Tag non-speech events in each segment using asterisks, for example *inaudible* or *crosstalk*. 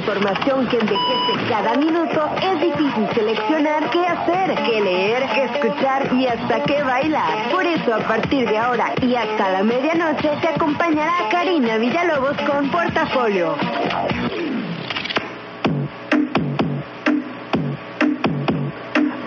Información que envejece cada minuto, es difícil seleccionar qué hacer, qué leer, qué escuchar y hasta qué bailar. Por eso, a partir de ahora y hasta la medianoche, te acompañará Karina Villalobos con Portafolio.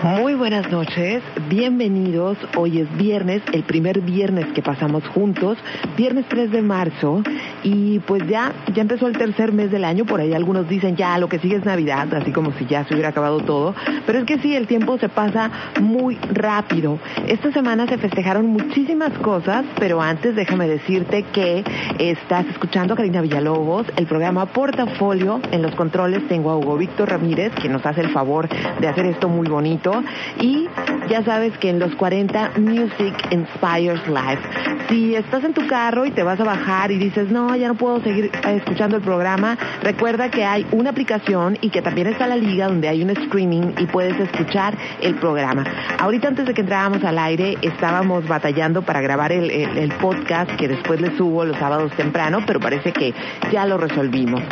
Muy buenas noches, bienvenidos. Hoy es viernes, el primer viernes que pasamos juntos, viernes 3 de marzo, y pues ya, ya empezó el tercer mes del año, por ahí algunos dicen ya lo que sigue es Navidad, así como si ya se hubiera acabado todo, pero es que sí, el tiempo se pasa muy rápido. Esta semana se festejaron muchísimas cosas, pero antes déjame decirte que estás escuchando a Karina Villalobos, el programa Portafolio, en los controles tengo a Hugo Víctor Ramírez, que nos hace el favor de hacer esto muy bonito. Y ya sabes que en los 40 Music Inspires Life. Si estás en tu carro y te vas a bajar y dices, no, ya no puedo seguir eh, escuchando el programa, recuerda que hay una aplicación y que también está la liga donde hay un streaming y puedes escuchar el programa. Ahorita antes de que entrábamos al aire estábamos batallando para grabar el, podcast que después le subo los sábados temprano, pero parece que ya lo resolvimos.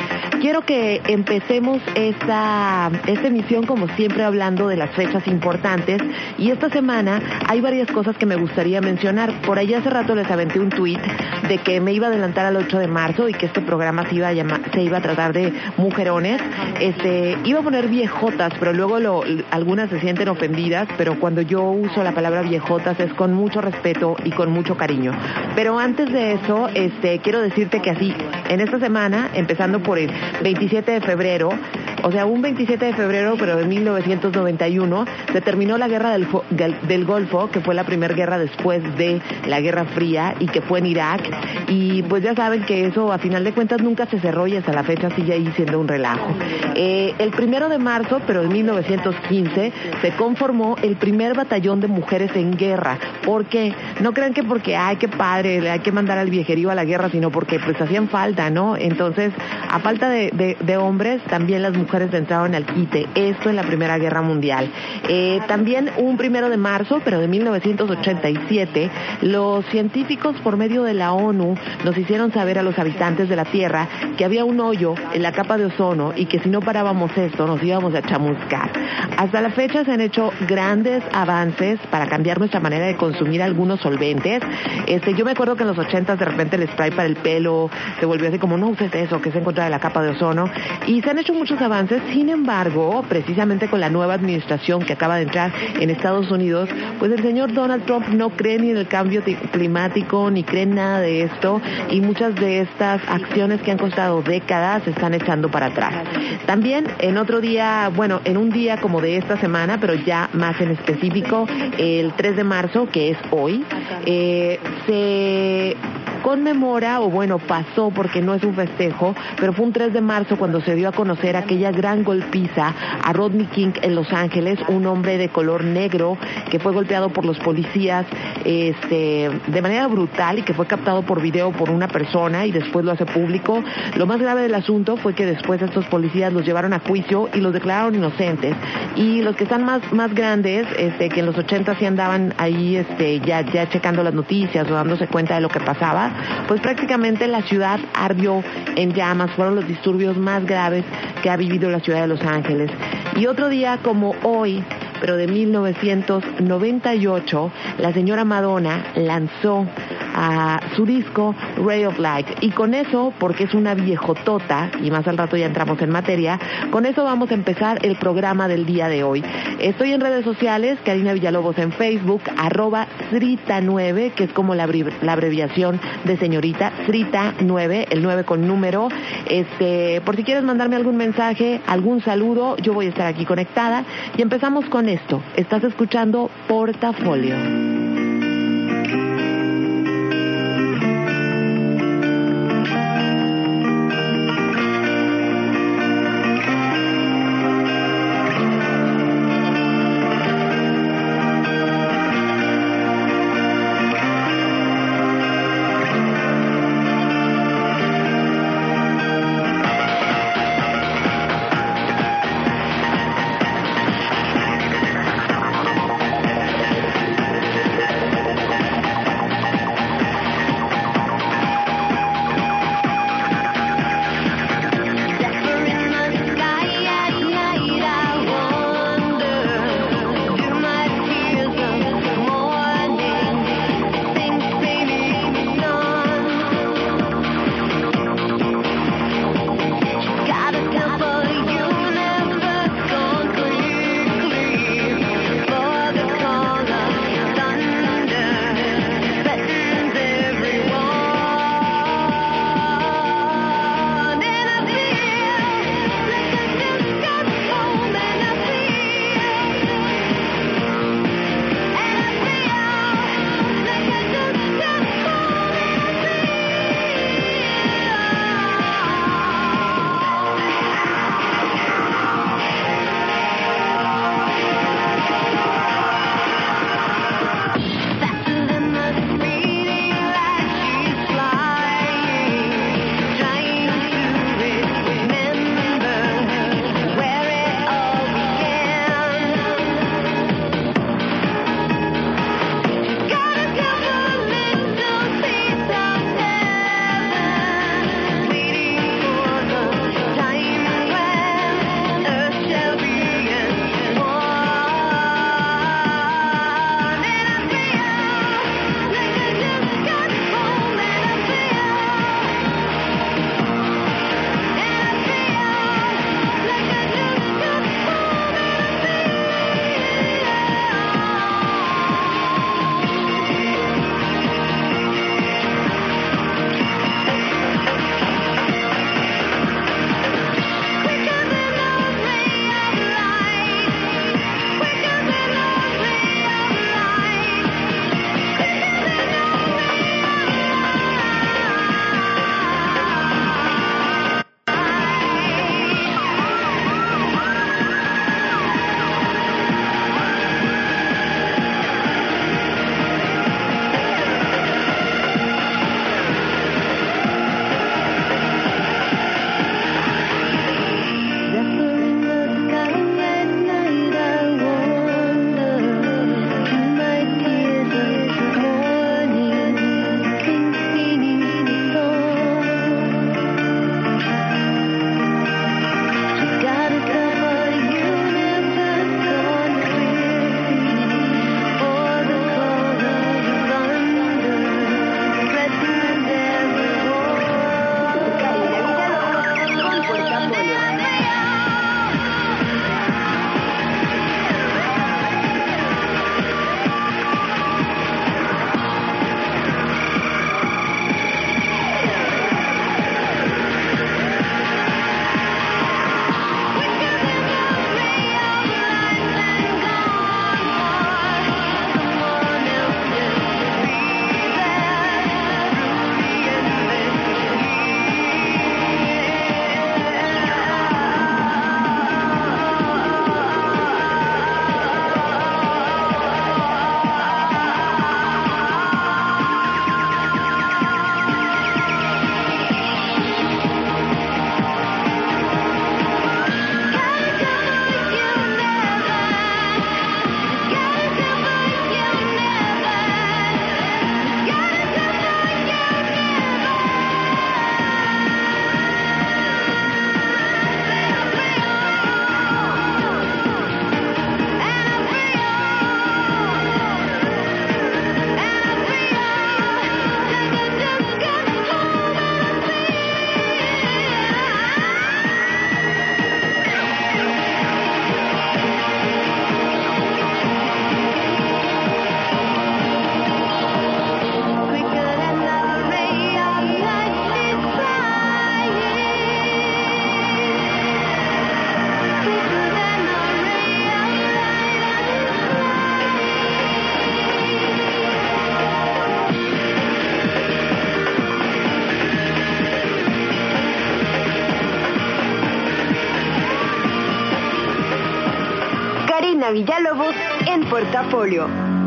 Quiero que empecemos esta, esta emisión como siempre hablando de las fechas importantes y esta semana hay varias cosas que me gustaría mencionar. Por ahí hace rato les aventé un tweet de que me iba a adelantar al 8 de marzo y que este programa se iba a llamar, se iba a tratar de mujerones. Este, iba a poner viejotas, pero luego lo, algunas se sienten ofendidas, pero cuando yo uso la palabra viejotas es con mucho respeto y con mucho cariño. Pero antes de eso, este, quiero decirte que así, en esta semana, empezando por el 27 de febrero, o sea, un 27 de febrero, pero de 1991, se terminó la guerra del, Fo- del, del Golfo, que fue la primera guerra después de la Guerra Fría y que fue en Irak. Y pues ya saben que eso, a final de cuentas, nunca se cerró y hasta la fecha sigue ahí siendo un relajo. Eh, el primero de marzo, pero en 1915, se conformó el primer batallón de mujeres en guerra. ¿Por qué? No crean que porque, ay, qué padre, hay que mandar al viejerío a la guerra, sino porque pues hacían falta, ¿no? Entonces, a falta de, de- de hombres, también las mujeres entraron al quite. Esto en la Primera Guerra Mundial. Eh, también un primero de marzo, pero de 1987, los científicos por medio de la ONU nos hicieron saber a los habitantes de la Tierra que había un hoyo en la capa de ozono y que si no parábamos esto nos íbamos a chamuscar. Hasta la fecha se han hecho grandes avances para cambiar nuestra manera de consumir algunos solventes. Este, yo me acuerdo que en los 80 de repente el spray para el pelo se volvió así como no uses eso, que es en contra de la capa de ozono. Y se han hecho muchos avances, sin embargo, precisamente con la nueva administración que acaba de entrar en Estados Unidos, pues el señor Donald Trump no cree ni en el cambio ti- climático, ni cree en nada de esto, y muchas de estas acciones que han costado décadas se están echando para atrás. También en otro día, bueno, en un día como de esta semana, pero ya más en específico, el 3 de marzo, que es hoy, eh, se conmemora, o bueno, pasó porque no es un festejo, pero fue un 3 de marzo cuando se dio a conocer aquella gran golpiza a Rodney King en Los Ángeles, un hombre de color negro que fue golpeado por los policías este, de manera brutal y que fue captado por video por una persona y después lo hace público. Lo más grave del asunto fue que después estos policías los llevaron a juicio y los declararon inocentes. Y los que están más, más grandes, este, que en los 80 sí andaban ahí este, ya, ya checando las noticias o dándose cuenta de lo que pasaba, pues prácticamente la ciudad ardió en llamas, fueron los disturbios más graves que ha vivido la ciudad de Los Ángeles. Y otro día como hoy, pero de 1998, la señora Madonna lanzó a su disco Ray of Light. Y con eso, porque es una viejotota, y más al rato ya entramos en materia, con eso vamos a empezar el programa del día de hoy. Estoy en redes sociales, Karina Villalobos en Facebook, arroba Srita9, que es como la, abreviación de señorita, Srita9, el 9 con número. Este, por si quieres mandarme algún mensaje, algún saludo, yo voy a estar aquí conectada. Y empezamos con esto. Estás escuchando Portafolio.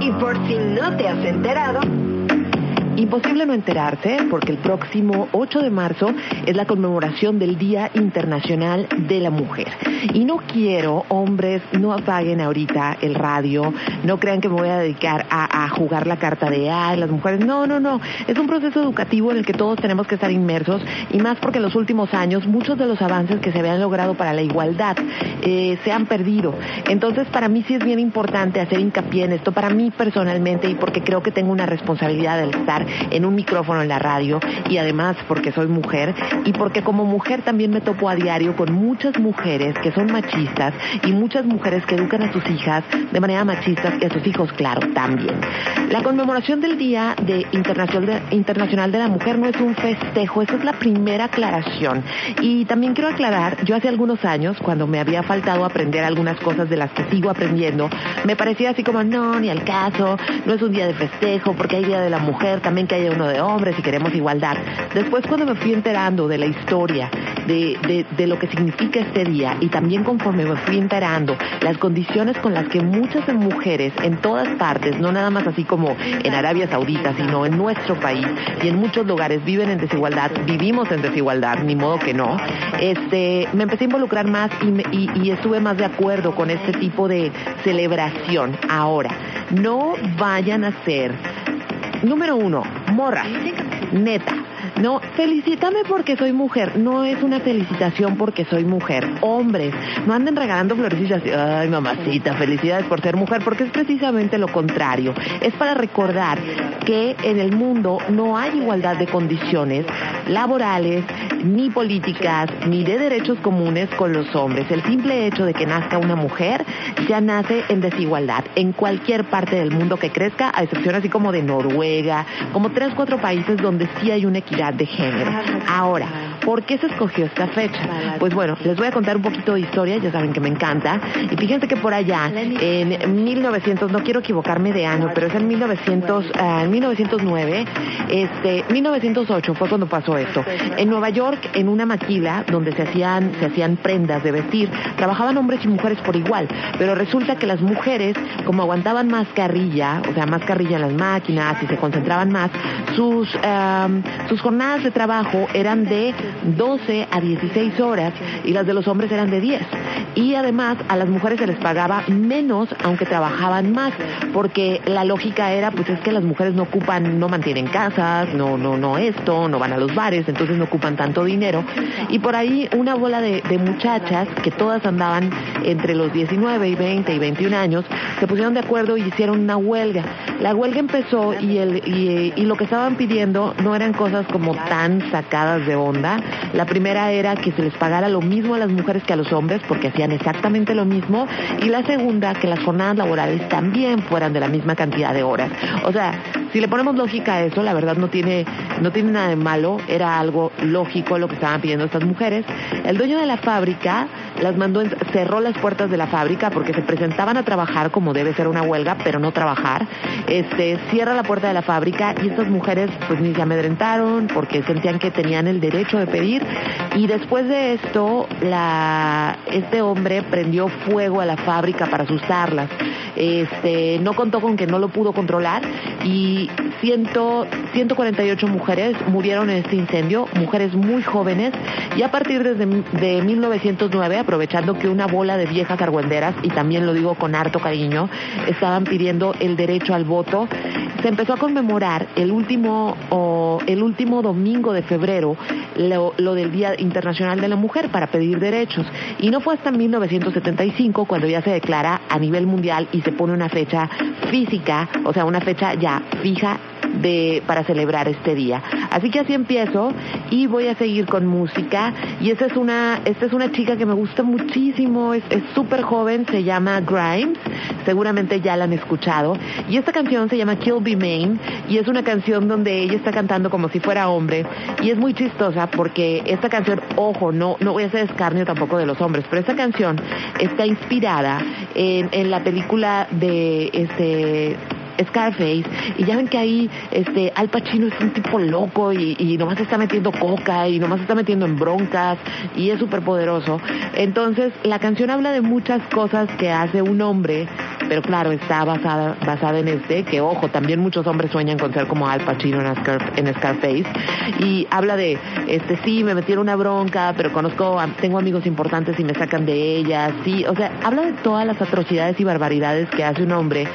Y por si no te has enterado, Imposible no enterarse porque el próximo 8 de marzo es la conmemoración del Día Internacional de la Mujer. Y no quiero, hombres, no apaguen ahorita el radio, no crean que me voy a dedicar a, jugar la carta de ay, las mujeres. No, no, no. Es un proceso educativo en el que todos tenemos que estar inmersos y más porque en los últimos años muchos de los avances que se habían logrado para la igualdad eh, se han perdido. Entonces, para mí sí es bien importante hacer hincapié en esto, para mí personalmente y porque creo que tengo una responsabilidad de estar en un micrófono en la radio y además porque soy mujer y porque como mujer también me topo a diario con muchas mujeres que son machistas y muchas mujeres que educan a sus hijas de manera machista y a sus hijos, claro, también. La conmemoración del Día de Internacional de la Mujer no es un festejo, esa es la primera aclaración. Y también quiero aclarar, yo hace algunos años, cuando me había faltado aprender algunas cosas de las que sigo aprendiendo, me parecía así como, no, ni al caso, no es un día de festejo, porque hay Día de la Mujer, también que haya uno de hombres y queremos igualdad. Después cuando me fui enterando de la historia, de, de, lo que significa este día y también conforme me fui enterando las condiciones con las que muchas mujeres en todas partes, no nada más así como en Arabia Saudita, sino en nuestro país y en muchos lugares viven en desigualdad, vivimos en desigualdad, ni modo que no, este, me empecé a involucrar más y, y, estuve más de acuerdo con este tipo de celebración. Ahora, no vayan a ser Número uno, morra, neta. No, felicítame porque soy mujer. No es una felicitación porque soy mujer. Hombres, no anden regalando florecillas. Ay, mamacita, felicidades por ser mujer, porque es precisamente lo contrario. Es para recordar que en el mundo no hay igualdad de condiciones laborales, ni políticas, ni de derechos comunes con los hombres. El simple hecho de que nazca una mujer ya nace en desigualdad. En cualquier parte del mundo que crezca, a excepción así como de Noruega, como tres, cuatro países donde sí hay una equidad de género. Ahora, ¿por qué se escogió esta fecha? Pues bueno, les voy a contar un poquito de historia, ya saben que me encanta. Y fíjense que por allá, en 1900, no quiero equivocarme de año, pero es en 1900, uh, en 1909, este, 1908 fue cuando pasó esto. En Nueva York, en una maquila donde se hacían, se hacían prendas de vestir, trabajaban hombres y mujeres por igual, pero resulta que las mujeres, como aguantaban más carrilla, o sea, más carrilla en las máquinas y se concentraban más, sus, um, sus jornadas de trabajo eran de 12 a 16 horas y las de los hombres eran de 10. Y además a las mujeres se les pagaba menos aunque trabajaban más, porque la lógica era pues es que las mujeres no ocupan, no mantienen casas, no, no, no esto, no van a los bares, entonces no ocupan tanto dinero. Y por ahí una bola de, muchachas que todas andaban entre los 19 y 20 y 21 años, se pusieron de acuerdo y hicieron una huelga. La huelga empezó y, el, y lo que estaban pidiendo no eran cosas como tan sacadas de onda. La primera era que se les pagara lo mismo a las mujeres que a los hombres porque hacían exactamente lo mismo y la segunda que las jornadas laborales también fueran de la misma cantidad de horas. O sea, si le ponemos lógica a eso, la verdad no tiene no tiene nada de malo, era algo lógico lo que estaban pidiendo estas mujeres. El dueño de la fábrica las mandó, cerró las puertas de la fábrica porque se presentaban a trabajar como debe ser una huelga, pero no trabajar. Este, cierra la puerta de la fábrica y estas mujeres pues ni se amedrentaron porque sentían que tenían el derecho de pedir y después de esto la, este hombre prendió fuego a la fábrica para asustarlas. Este, no contó con que no lo pudo controlar y 148 mujeres murieron en este incendio, mujeres muy jóvenes y a partir desde de 1909 aprovechando que una bola de viejas argüenderas, y también lo digo con harto cariño, estaban pidiendo el derecho al voto, se empezó a conmemorar el último, el último domingo de febrero lo, lo, del Día Internacional de la Mujer para pedir derechos. Y no fue hasta 1975 cuando ya se declara a nivel mundial y se pone una fecha física, o sea, una fecha ya fija de, para celebrar este día. Así que así empiezo y voy a seguir con música. Y esta es una, esta es una chica que me gusta muchísimo, es súper joven, se llama Grimes, seguramente ya la han escuchado. Y esta canción se llama Kill Be Main y es una canción donde ella está cantando como si fuera hombre. Y es muy chistosa porque esta canción, ojo, no, no voy a hacer escarnio tampoco de los hombres, pero esta canción está inspirada en, en la película de este Scarface, y ya ven que ahí este Al Pacino es un tipo loco y, y nomás está metiendo coca y nomás está metiendo en broncas y es súper poderoso. Entonces, la canción habla de muchas cosas que hace un hombre, pero claro, está basada, basada en este, que ojo, también muchos hombres sueñan con ser como Al Pacino en, Scar- en Scarface, y habla de, este, sí, me metieron una bronca, pero conozco, tengo amigos importantes y me sacan de ellas, sí, o sea, habla de todas las atrocidades y barbaridades que hace un hombre,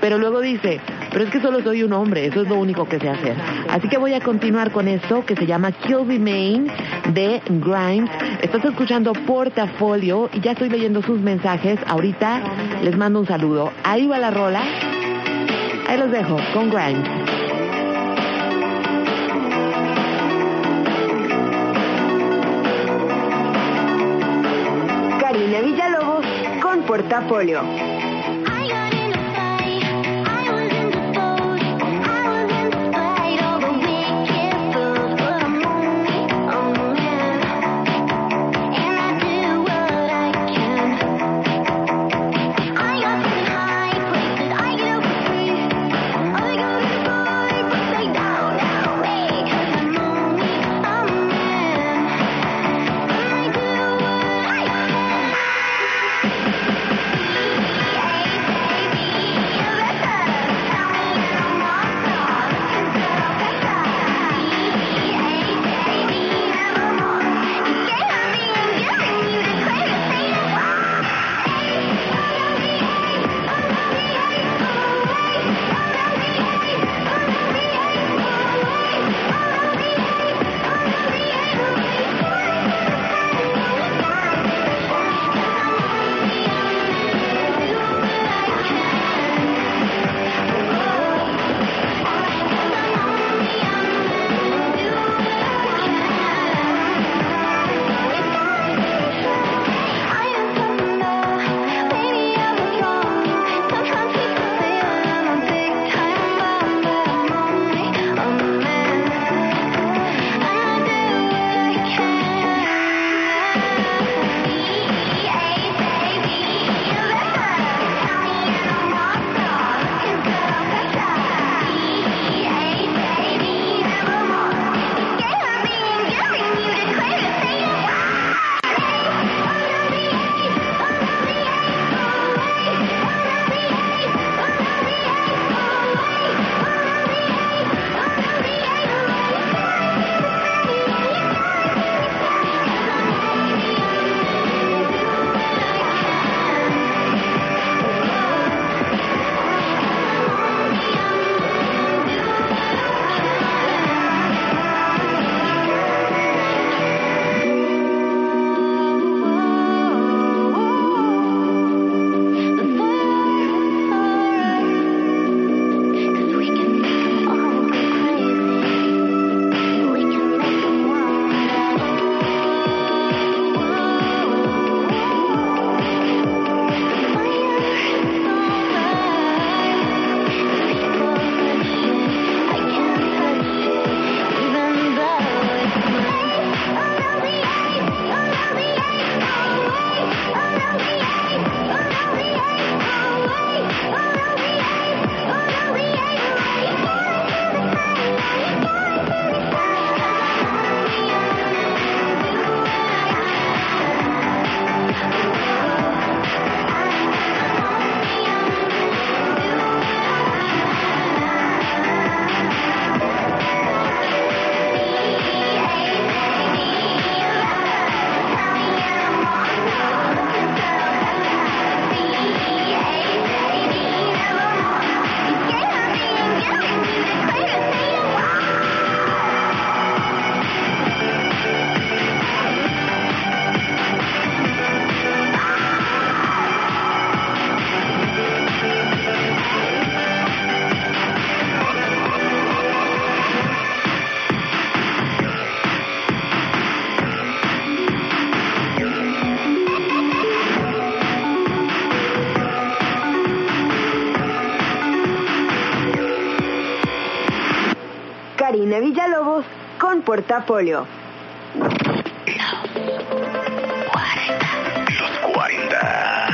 pero luego dice, pero es que solo soy un hombre, eso es lo único que sé hacer. Así que voy a continuar con esto que se llama Kill Me Main de Grimes. Estás escuchando Portafolio y ya estoy leyendo sus mensajes. Ahorita les mando un saludo. Ahí va la rola. Ahí los dejo con Grimes. Karina Villalobos con Portafolio. Portafolio. Los 40.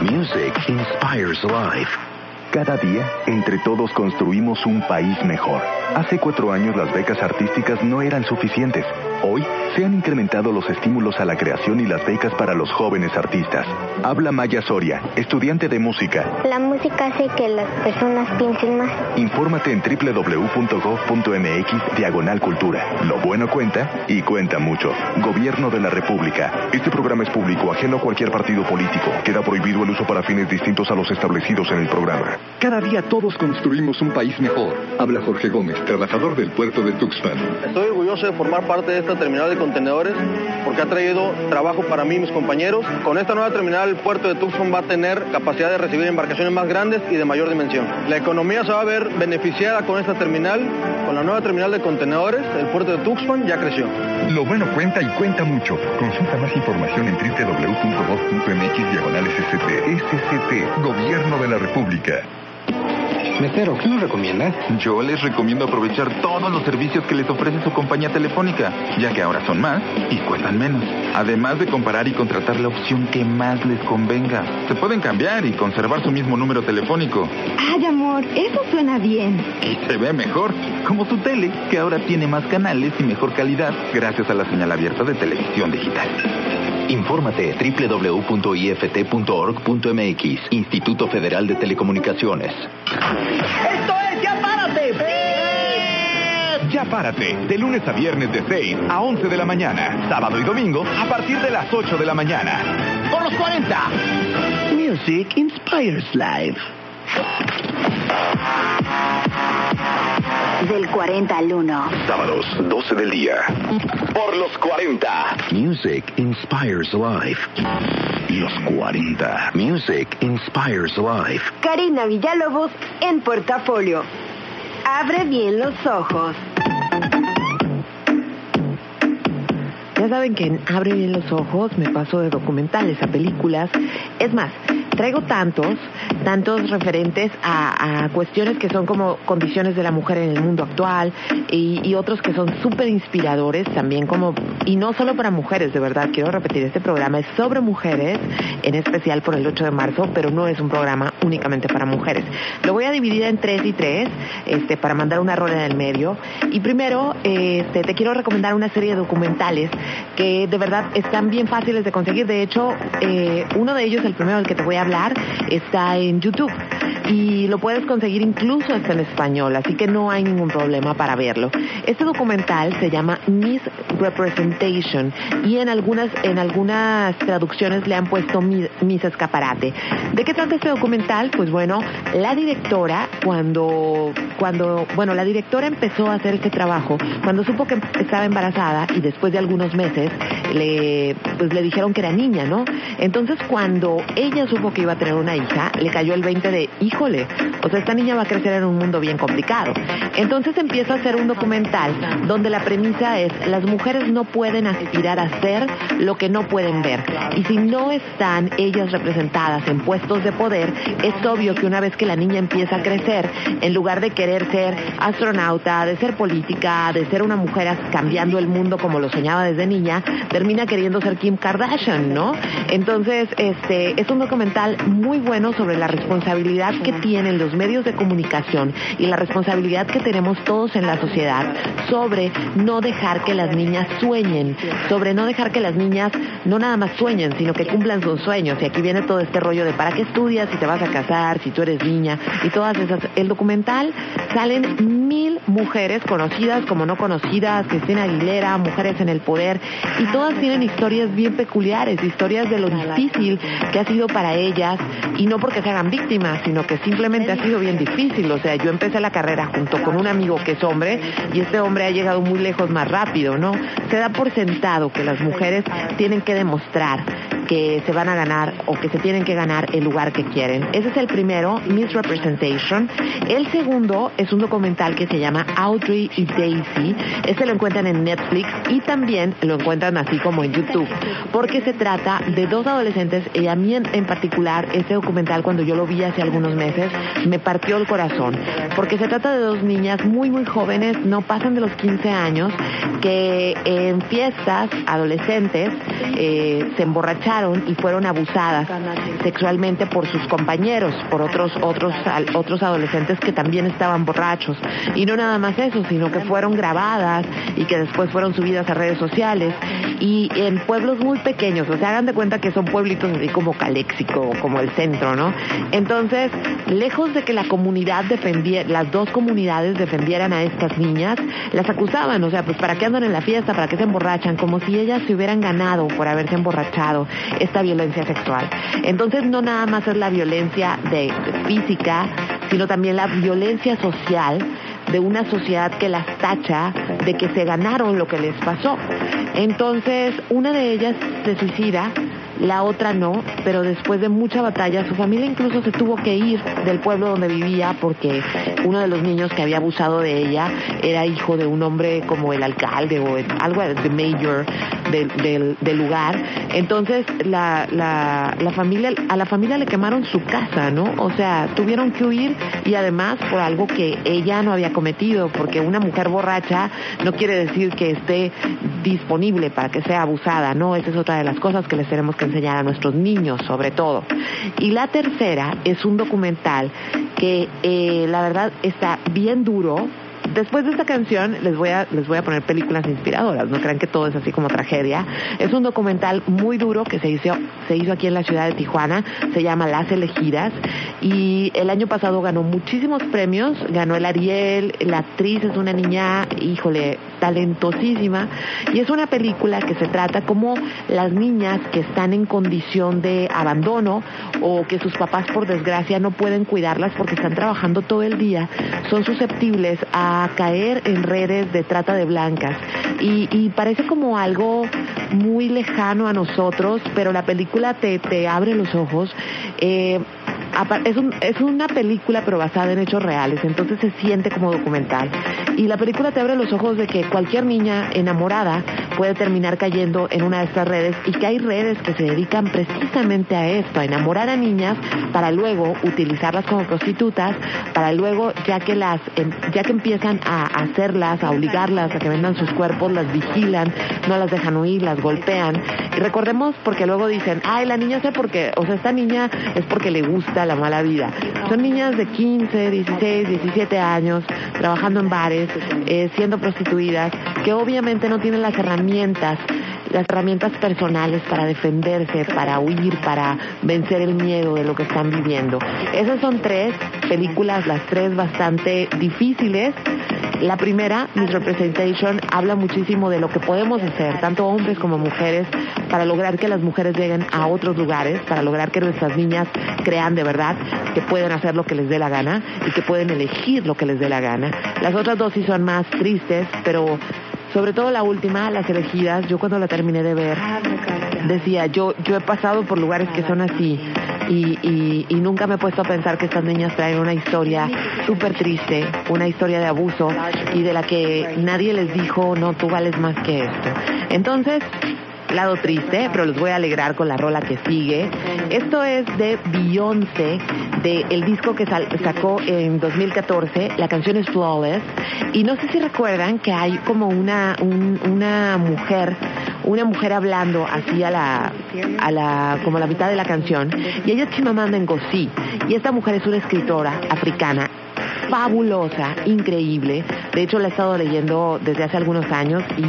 Music inspires life. Cada día, entre todos construimos un país mejor. Hace cuatro años las becas artísticas no eran suficientes. Hoy se han incrementado los estímulos a la creación y las becas para los jóvenes artistas. Habla Maya Soria, estudiante de música. La música hace que las personas piensen más. Infórmate en www.gov.mx diagonal cultura. Lo bueno cuenta y cuenta mucho. Gobierno de la República. Este programa es público, ajeno a cualquier partido político. Queda prohibido el uso para fines distintos a los establecidos en el programa. Cada día todos construimos un país mejor. Habla Jorge Gómez, trabajador del puerto de Tuxpan. Estoy orgulloso de formar parte de esta terminal de contenedores porque ha traído trabajo para mí y mis compañeros. Con esta nueva terminal el puerto de Tucson va a tener capacidad de recibir embarcaciones más grandes y de mayor dimensión. La economía se va a ver beneficiada con esta terminal. Con la nueva terminal de contenedores, el puerto de Tucson ya creció. Lo bueno cuenta y cuenta mucho. Consulta más información en www.gov.mx diagonal SCT. SCT, Gobierno de la República. Mesero, ¿qué nos recomienda? Yo les recomiendo aprovechar todos los servicios que les ofrece su compañía telefónica, ya que ahora son más y cuestan menos. Además de comparar y contratar la opción que más les convenga. Se pueden cambiar y conservar su mismo número telefónico. Ay, amor, eso suena bien. Y se ve mejor, como tu tele, que ahora tiene más canales y mejor calidad gracias a la señal abierta de televisión digital. Infórmate www.ift.org.mx Instituto Federal de Telecomunicaciones. ¡Esto es Ya Párate! Ya Párate, de lunes a viernes de 6 a 11 de la mañana, sábado y domingo a partir de las 8 de la mañana. ¡Por los 40! Music inspires life. Del 40 al 1. Sábados, 12 del día. Por los 40. Music inspires life. Los 40. Music inspires life. Karina Villalobos en portafolio. Abre bien los ojos. Ya saben que en Abre bien los ojos me paso de documentales a películas. Es más, traigo tantos, tantos referentes a, cuestiones que son como condiciones de la mujer en el mundo actual y, y otros que son súper inspiradores también como, y no solo para mujeres, de verdad, quiero repetir, este programa es sobre mujeres, en especial por el 8 de marzo, pero no es un programa únicamente para mujeres. Lo voy a dividir en tres y tres, este, para mandar una rola en el medio. Y primero, este, te quiero recomendar una serie de documentales que de verdad están bien fáciles de conseguir. De hecho, eh, uno de ellos, el primero del que te voy a hablar, está en YouTube y lo puedes conseguir incluso hasta en español, así que no hay ningún problema para verlo. Este documental se llama Miss Representation y en algunas en algunas traducciones le han puesto Miss, Miss Escaparate. ¿De qué trata este documental? Pues bueno, la directora cuando cuando bueno, la directora empezó a hacer este trabajo cuando supo que estaba embarazada y después de algunos meses le pues le dijeron que era niña, ¿no? Entonces cuando ella supo que iba a tener una hija, le cayó el 20 de, híjole, o sea, esta niña va a crecer en un mundo bien complicado. Entonces empieza a hacer un documental donde la premisa es, las mujeres no pueden aspirar a ser lo que no pueden ver. Y si no están ellas representadas en puestos de poder, es obvio que una vez que la niña empieza a crecer, en lugar de querer ser astronauta, de ser política, de ser una mujer cambiando el mundo como lo soñaba desde niña, termina queriendo ser Kim Kardashian, ¿no? Entonces, este, es un documental muy bueno sobre la responsabilidad que tienen los medios de comunicación y la responsabilidad que tenemos todos en la sociedad sobre no dejar que las niñas sueñen, sobre no dejar que las niñas no nada más sueñen, sino que cumplan sus sueños. Y aquí viene todo este rollo de para qué estudias, si te vas a casar, si tú eres niña y todas esas. El documental salen mil mujeres conocidas como no conocidas, Cristina Aguilera, mujeres en el poder, y todas tienen historias bien peculiares, historias de lo difícil que ha sido para ellas, y no porque se hagan víctimas, sino que simplemente ha sido bien difícil. O sea, yo empecé la carrera junto con un amigo que es hombre, y este hombre ha llegado muy lejos más rápido, ¿no? Se da por sentado que las mujeres tienen que demostrar que se van a ganar o que se tienen que ganar el lugar que quieren. Ese es el primero, Miss Representation. El segundo es un documental que se llama Audrey y Daisy. Este lo encuentran en Netflix y también lo encuentran así como en YouTube, porque se trata de dos adolescentes y a mí en, particular este documental cuando yo lo vi hace algunos meses me partió el corazón, porque se trata de dos niñas muy muy jóvenes, no pasan de los 15 años, que en fiestas adolescentes eh, se emborracharon y fueron abusadas sexualmente por sus compañeros, por otros otros otros adolescentes que también estaban borrachos. Y no nada más eso, sino que fueron grabadas y que después fueron subidas a redes sociales y en pueblos muy pequeños, o sea, hagan de cuenta que son pueblitos así como Caléxico, como el centro, ¿no? Entonces, lejos de que la comunidad defendiera, las dos comunidades defendieran a estas niñas, las acusaban, o sea, pues para qué andan en la fiesta, para qué se emborrachan, como si ellas se hubieran ganado por haberse emborrachado esta violencia sexual. Entonces, no nada más es la violencia de, de física, sino también la violencia social de una sociedad que las tacha de que se ganaron lo que les pasó. Entonces, una de ellas se suicida, la otra no, pero después de mucha batalla, su familia incluso se tuvo que ir del pueblo donde vivía porque uno de los niños que había abusado de ella era hijo de un hombre como el alcalde o algo de mayor del, del, del lugar. Entonces, la, la, la familia, a la familia le quemaron su casa, ¿no? O sea, tuvieron que huir y además por algo que ella no había cometido, porque una mujer borracha no quiere decir que esté disponible para que sea abusada, ¿no? Esa es otra de las cosas que les tenemos que enseñar a nuestros niños, sobre todo. Y la tercera es un documental que eh, la verdad está bien duro, Después de esta canción les voy a les voy a poner películas inspiradoras, no crean que todo es así como tragedia. Es un documental muy duro que se hizo se hizo aquí en la ciudad de Tijuana, se llama Las elegidas. Y el año pasado ganó muchísimos premios, ganó el Ariel, la actriz es una niña, híjole, talentosísima y es una película que se trata como las niñas que están en condición de abandono o que sus papás por desgracia no pueden cuidarlas porque están trabajando todo el día, son susceptibles a caer en redes de trata de blancas y, parece como algo muy lejano a nosotros, pero la película te, te abre los ojos. Eh, es, un- es una película pero basada en hechos reales, entonces se siente como documental. Y la película te abre los ojos de que cualquier niña enamorada puede terminar cayendo en una de estas redes y que hay redes que se dedican precisamente a esto, a enamorar a niñas para luego utilizarlas como prostitutas, para luego ya que las em- ya que empiezan a hacerlas, a obligarlas a que vendan sus cuerpos, las vigilan, no las dejan huir, las golpean. Y recordemos porque luego dicen, ay, la niña sé porque, o sea, esta niña es porque le gusta la mala vida. Son niñas de 15, 16, 17 años, trabajando en bares, eh, siendo prostituidas, que obviamente no tienen las herramientas las herramientas personales para defenderse, para huir, para vencer el miedo de lo que están viviendo. Esas son tres películas, las tres bastante difíciles. La primera, Miss Representation, habla muchísimo de lo que podemos hacer, tanto hombres como mujeres, para lograr que las mujeres lleguen a otros lugares, para lograr que nuestras niñas crean de verdad que pueden hacer lo que les dé la gana y que pueden elegir lo que les dé la gana. Las otras dos sí son más tristes, pero sobre todo la última, Las elegidas, yo cuando la terminé de ver decía, yo, yo he pasado por lugares que son así y, y, y nunca me he puesto a pensar que estas niñas traen una historia súper triste, una historia de abuso y de la que nadie les dijo, no, tú vales más que esto. Entonces, lado triste, pero les voy a alegrar con la rola que sigue. Esto es de Beyoncé, de el disco que sacó en 2014. La canción es Flawless. Y no sé si recuerdan que hay como una, un- una mujer, una mujer hablando así a la, a la, como a la mitad de la canción. Y ella es Chimamanda Ngozi. Y esta mujer es una escritora africana fabulosa, increíble. De hecho, la he estado leyendo desde hace algunos años y,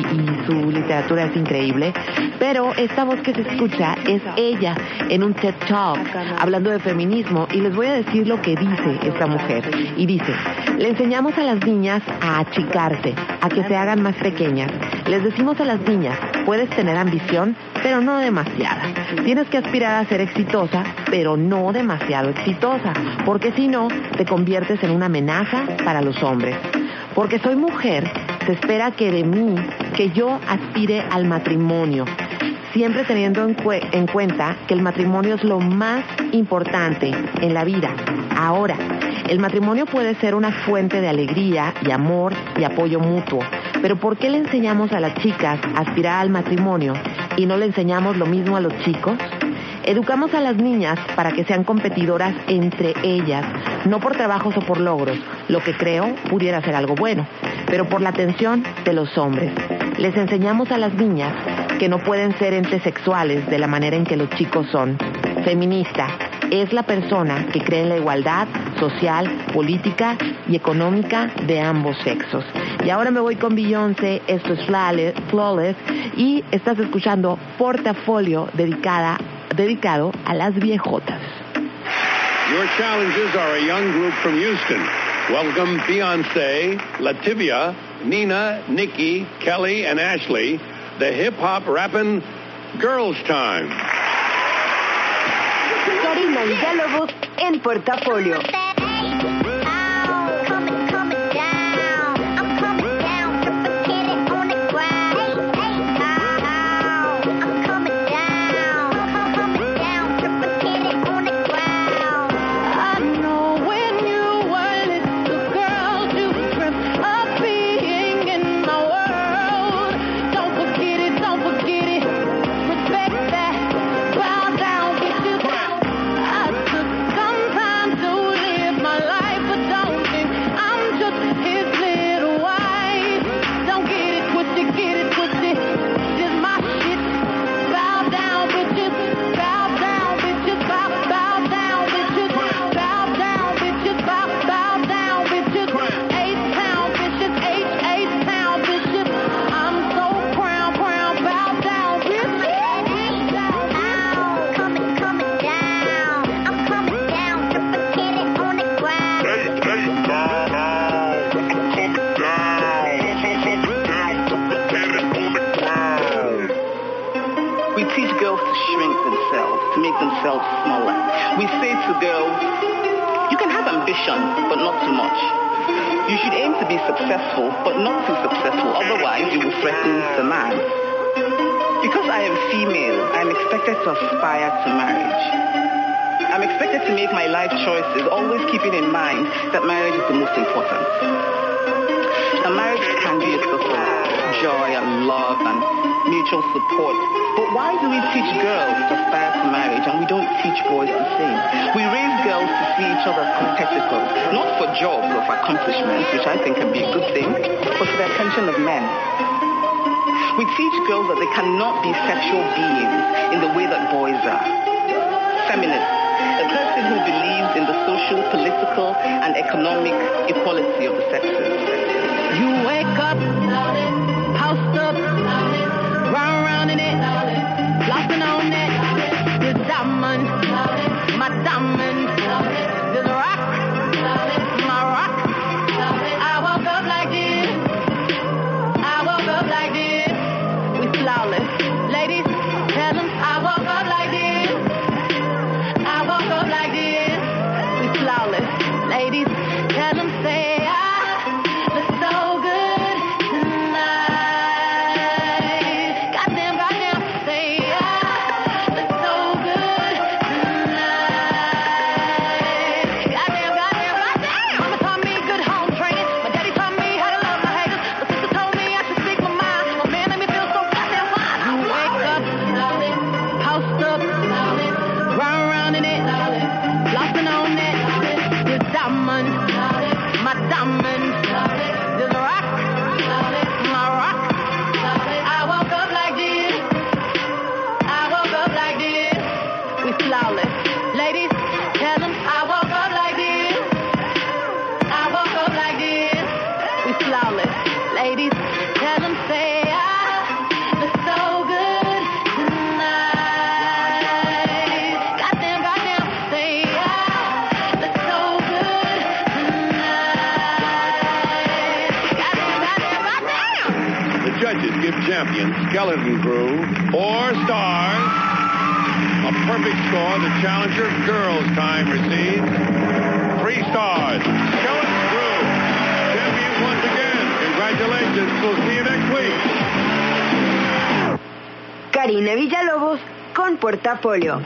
su literatura es increíble. Pero esta voz que se escucha es ella en un TED Talk hablando de feminismo y les voy a decir lo que dice esta mujer. Y dice, le enseñamos a las niñas a achicarse, a que se hagan más pequeñas. Les decimos a las niñas, puedes tener ambición, pero no demasiada. Tienes que aspirar a ser exitosa, pero no demasiado exitosa, porque si no, te conviertes en una amenaza para los hombres. Porque soy mujer, se espera que de mí, que yo aspire al matrimonio, siempre teniendo en, cue- en cuenta que el matrimonio es lo más importante en la vida. Ahora, el matrimonio puede ser una fuente de alegría y amor y apoyo mutuo, pero ¿por qué le enseñamos a las chicas a aspirar al matrimonio y no le enseñamos lo mismo a los chicos? Educamos a las niñas para que sean competidoras entre ellas, no por trabajos o por logros, lo que creo pudiera ser algo bueno, pero por la atención de los hombres. Les enseñamos a las niñas que no pueden ser entes sexuales de la manera en que los chicos son. Feminista es la persona que cree en la igualdad social, política y económica de ambos sexos. Y ahora me voy con Beyoncé, esto es Flawless, y estás escuchando Portafolio dedicada, dedicado a las viejotas. Your challenges are a young group from Houston. Welcome Beyonce, Lativia, Nina, Nikki, Kelly, and Ashley, the hip hop rapping Girls Time. Karina Villalobos en Portafolio. To girls, you can have ambition, but not too much. You should aim to be successful, but not too successful, otherwise you will threaten the man. Because I am female, I am expected to aspire to marriage. I'm expected to make my life choices, always keeping in mind that marriage is the most important. A marriage can be a source of joy and love and mutual support. But why do we teach girls to to marriage and we don't teach boys the same? We raise girls to see each other as competitors, not for jobs or for accomplishments, which I think can be a good thing, but for the attention of men. We teach girls that they cannot be sexual beings in the way that boys are. Feminist, a person who believes in the social, political, and economic equality of the sexes. You wake up, diamond, champion Skeleton Crew four stars. A perfect score. The challenger Girls Time receives three stars. Skeleton Crew, champions once again. Congratulations. We'll see you next week. Karina Villalobos con Portafolio.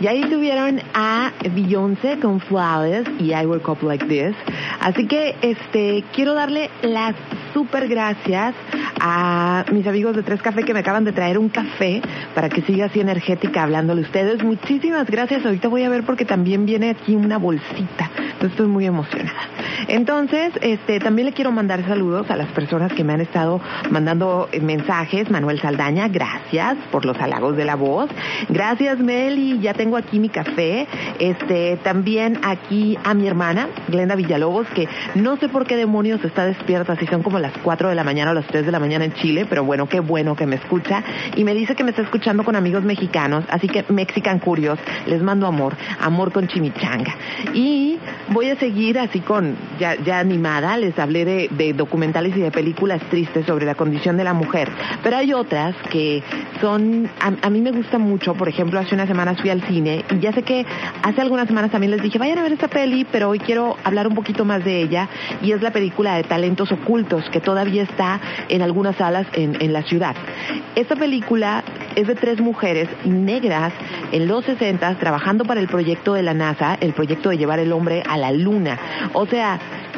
Y ahí tuvieron a Beyoncé con Flowers y I Woke Up Like This. Así que este quiero darle las super gracias a mis amigos de Tres Café que me acaban de traer un café para que siga así energética hablándole a ustedes. Muchísimas gracias. Ahorita voy a ver porque también viene aquí una bolsita. Entonces estoy muy emocionada. Entonces, este, también le quiero mandar saludos a las personas que me han estado mandando mensajes. Manuel Saldaña, gracias por los halagos de la voz. Gracias, Meli, ya tengo aquí mi café. Este, también aquí a mi hermana, Glenda Villalobos, que no sé por qué demonios está despierta, si son como las 4 de la mañana o las 3 de la mañana en Chile, pero bueno, qué bueno que me escucha. Y me dice que me está escuchando con amigos mexicanos, así que Mexican Curios, les mando amor, amor con chimichanga. Y voy a seguir así con, ya, ya animada, les hablé de, documentales y de películas tristes sobre la condición de la mujer, pero hay otras que son, a, a mí me gusta mucho, por ejemplo, hace unas semanas fui al cine y ya sé que hace algunas semanas también les dije, vayan a ver esta peli, pero hoy quiero hablar un poquito más de ella y es la película de Talentos Ocultos, que todavía está en algunas salas en, en la ciudad. Esta película es de tres mujeres negras en los 60 trabajando para el proyecto de la NASA, el proyecto de llevar el hombre a la luna. O sea,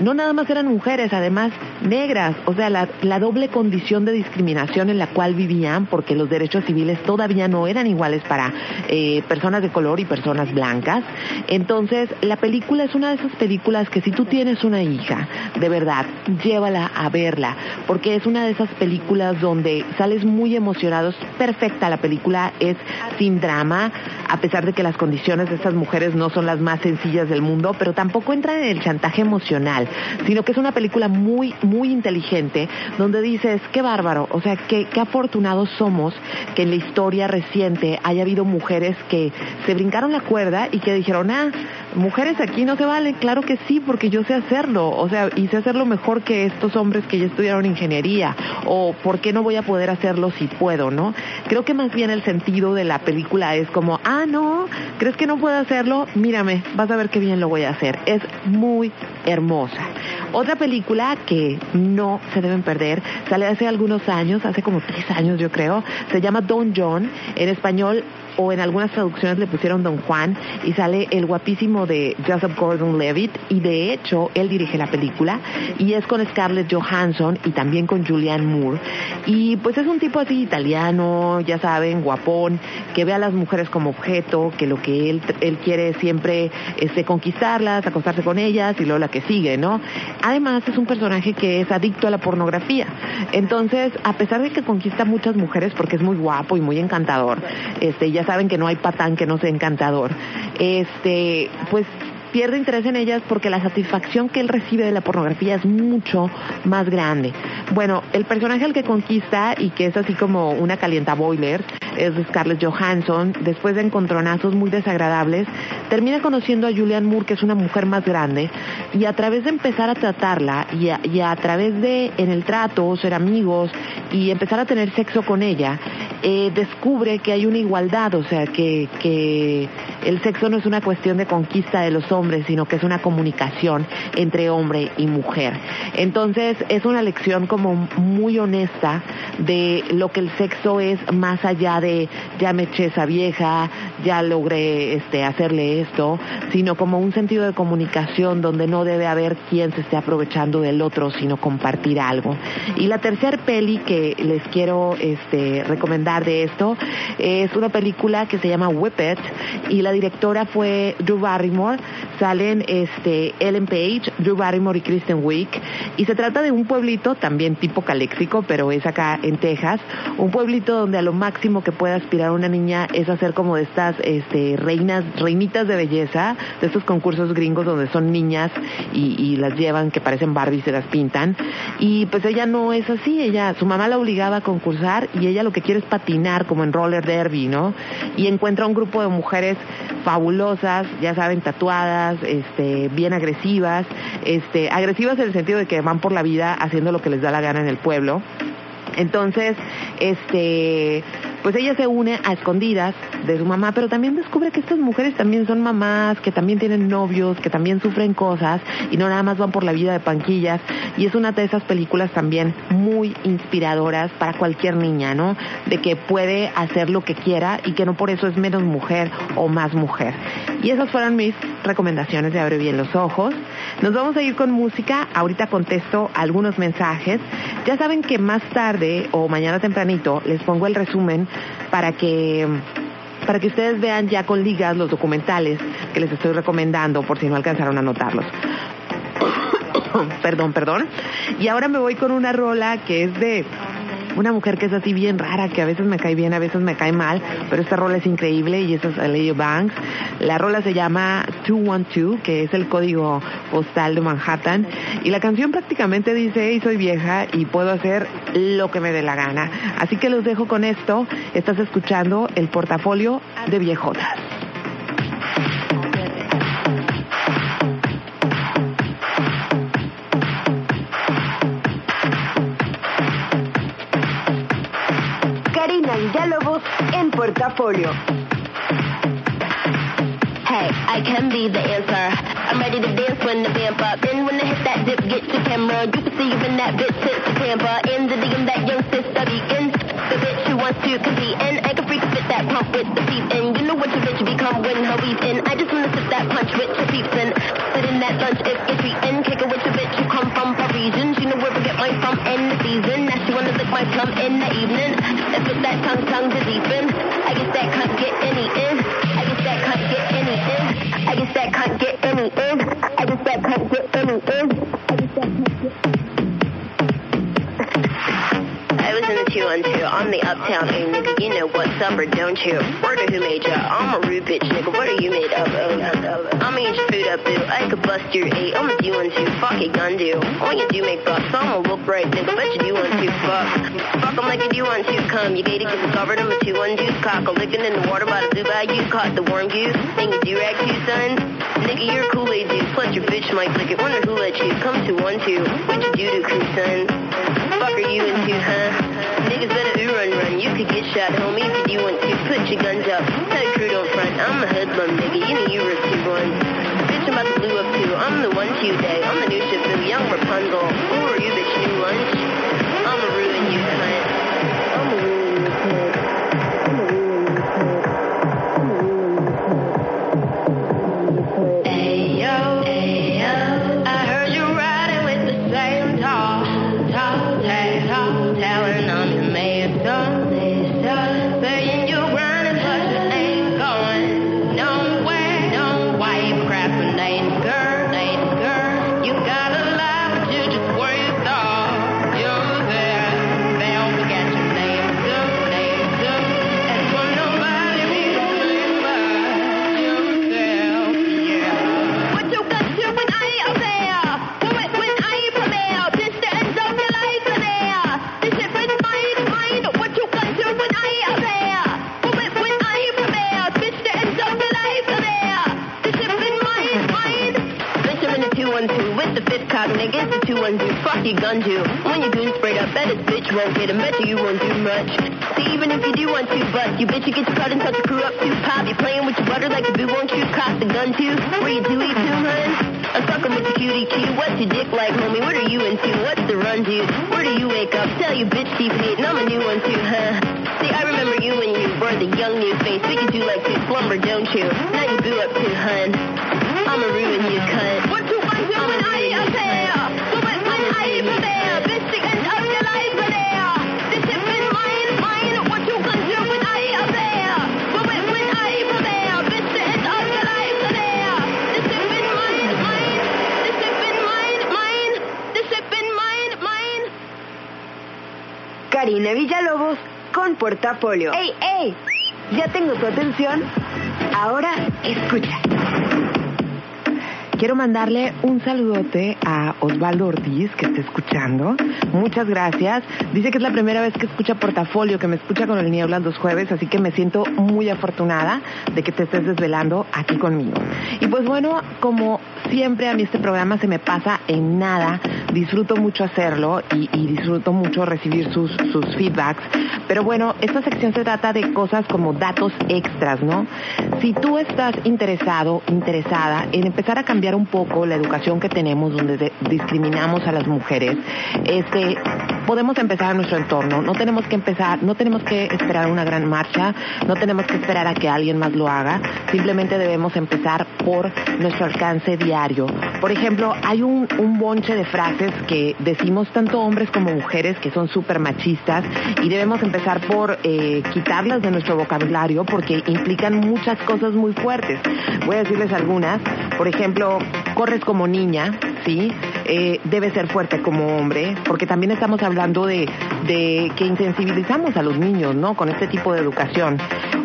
no nada más eran mujeres, además negras, o sea, la, doble condición de discriminación en la cual vivían, porque los derechos civiles todavía no eran iguales para eh, personas de color y personas blancas. Entonces, la película es una de esas películas que si tú tienes una hija, de verdad, llévala a verla, porque es una de esas películas donde sales muy emocionado, es perfecta la película, es sin drama, a pesar de que las condiciones de estas mujeres no son las más sencillas del mundo, pero tampoco entra en el chantaje emocional, sino que es una película muy, muy inteligente, donde dices, qué bárbaro, o sea, qué, qué afortunados somos que en la historia reciente haya habido mujeres que se brincaron la cuerda y que dijeron, ah, mujeres aquí no se valen, claro que sí, porque yo sé hacerlo, o sea, y sé hacerlo mejor que estos hombres que ya estudiaron ingeniería, o por qué no voy a poder hacerlo si puedo, ¿no? Creo que más bien el sentido de la película es como, ah, no, ¿crees que no puedo hacerlo? Mírame, vas a ver qué bien lo voy a hacer. Es muy hermosa. Otra película que no se deben perder, sale hace algunos años, hace como tres años yo creo, se llama Don John, en español o en algunas traducciones le pusieron Don Juan y sale el guapísimo de Joseph Gordon-Levitt y de hecho él dirige la película y es con Scarlett Johansson y también con Julianne Moore y pues es un tipo así italiano, ya saben, guapón, que ve a las mujeres como objeto, que lo que él, él quiere siempre es de conquistarlas, acostarse con ellas y luego la que sigue, ¿no? Además es un personaje que es adicto a la pornografía, entonces a pesar de que conquista muchas mujeres porque es muy guapo y muy encantador, este ya saben que no hay patán que no sea encantador. Este, pues pierde interés en ellas porque la satisfacción que él recibe de la pornografía es mucho más grande. Bueno, el personaje al que conquista y que es así como una calienta boiler es Scarlett Johansson, después de encontronazos muy desagradables, termina conociendo a Julianne Moore, que es una mujer más grande, y a través de empezar a tratarla y a, través de, en el trato, ser amigos y empezar a tener sexo con ella, eh, descubre que hay una igualdad, o sea, que, que el sexo no es una cuestión de conquista de los hombres, sino que es una comunicación entre hombre y mujer. Entonces, es una lección como muy honesta de lo que el sexo es más allá de ya me eché esa vieja, ya logré este, hacerle esto, sino como un sentido de comunicación donde no debe haber quien se esté aprovechando del otro, sino compartir algo. Y la tercer peli que les quiero este, recomendar de esto es una película que se llama Whip It y la directora fue Drew Barrymore. Salen este, Ellen Page, Drew Barrymore y Kristen Wiig y se trata de un pueblito también tipo caléxico, pero es acá en Texas, un pueblito donde a lo máximo que puede aspirar una niña es hacer como de estas este, reinas, reinitas de belleza, de estos concursos gringos donde son niñas y, y las llevan que parecen Barbie y se las pintan. Y pues ella no es así, ella, su mamá la obligaba a concursar y ella lo que quiere es patinar como en roller derby, ¿no? Y encuentra un grupo de mujeres fabulosas, ya saben, tatuadas, este, bien agresivas, este, agresivas en el sentido de que van por la vida haciendo lo que les da la gana en el pueblo. Entonces, este, pues ella se une a escondidas de su mamá, pero también descubre que estas mujeres también son mamás, que también tienen novios, que también sufren cosas y no nada más van por la vida de panquillas. Y es una de esas películas también muy inspiradoras para cualquier niña, ¿no? De que puede hacer lo que quiera y que no por eso es menos mujer o más mujer. Y esas fueron mis recomendaciones de Abre Bien los Ojos. Nos vamos a ir con música. Ahorita contesto algunos mensajes. Ya saben que más tarde o mañana tempranito les pongo el resumen para que para que ustedes vean ya con ligas los documentales que les estoy recomendando por si no alcanzaron a notarlos. *coughs* perdón, perdón. Y ahora me voy con una rola que es de una mujer que es así bien rara, que a veces me cae bien, a veces me cae mal, pero esta rola es increíble y esa es Leo Banks. La rola se llama 212, que es el código postal de Manhattan, y la canción prácticamente dice, hey, soy vieja y puedo hacer lo que me dé la gana. Así que los dejo con esto, estás escuchando el portafolio de viejotas. Karina Villalobos en portafolio. Hey, I can be the answer. I'm ready to dance when the vamp up. Then when I hit that dip, get your camera. You can see you in that bitch since the Tampa. In the DM, that young sister beacon. The bitch who wants to compete. And I can freak fit that pump with the feet. And you know what your bitch become when her weave in. I just wanna sit that punch with your peeps and sit in that lunch if you're treating. Kick it with your bitch who come from Parisian. She know where to get mine from in the season. Now she wanna lick my plum in the evening. And put that tongue tongue to deepen. I guess that can't get any in. I guess that can't get any in. I guess that can't get any in. I guess that can't get any in. I was in the uptown, hey nigga, you know what's up or don't you? Word of who made ya? I'm a rude bitch, nigga. What are you made of? Oh, I'ma eat your food up, boo. I could bust your eight. I'm a two. Fuck it, gun do. All you do make bucks. I'ma look right, nigga. Bet you do one two. Fuck. Fuck 'em like you one two. Come, you gated, get covered. I'm a two one deuce. Cock a licking in the water by the blue bayou. Caught the warm goose. Think you do rag too, son? Nigga, you're a Kool-Aid dude. Plus your bitch might lick it. Wonder who let you come to one two. What you do to crew, son? Fuck are you into, huh? Niggas better ooh run run. You could get shot, homie, if you want to. Put your guns up. Tell your crew don't front. I'm a hoodlum, nigga. You know you were two one. Bitch, I'm about to blue up too. I'm the one two day. I'm the new Shifu, young Rapunzel. Who are you, bitch? New lunch? 212. Fuck your gun, too. When you goon sprayed up, bet this bitch won't get him. Bet you you won't do much. See, even if you do want to bust, you bitch, you get your cut and touch your crew up too. Pop, you playing with your butter like a boo, won't you? Cock the gun, too. Where you do eat too, hun? I'm fucking with the cutie cue. What's your dick like, homie? What are you into? What's the run, dude? Where do you wake up? Tell you bitch deep hate, and I'm a new one too, huh? See, I remember you when you were the young new face. We can do like to slumber, don't you? Now you boo up too, hun. I'ma ruin you, cunt. Karina Villalobos con portafolio. ¡Ey, ey! ¿Ya tengo tu atención? Ahora escucha. Quiero mandarle un saludote a Osvaldo Ortiz, que está escuchando. Muchas gracias. Dice que es la primera vez que escucha Portafolio, que me escucha con el Nieblas los jueves, así que me siento muy afortunada de que te estés desvelando aquí conmigo. Y pues bueno, como siempre a mí este programa se me pasa en nada. Disfruto mucho hacerlo y, y disfruto mucho recibir sus, sus feedbacks. Pero bueno, esta sección se trata de cosas como datos extras, ¿no? Si tú estás interesado, interesada en empezar a cambiar un poco la educación que tenemos donde de- discriminamos a las mujeres, este, podemos empezar en nuestro entorno. No tenemos que empezar, no tenemos que esperar una gran marcha, no tenemos que esperar a que alguien más lo haga. Simplemente debemos empezar por nuestro alcance diario. Por ejemplo, hay un, bonche de frases que decimos tanto hombres como mujeres que son súper machistas y debemos empezar por eh, quitarlas de nuestro vocabulario porque implican muchas cosas muy fuertes. Voy a decirles algunas. Por ejemplo, corres como niña, ¿sí? Eh, debe ser fuerte como hombre, porque también estamos hablando de, que insensibilizamos a los niños, ¿no? Con este tipo de educación.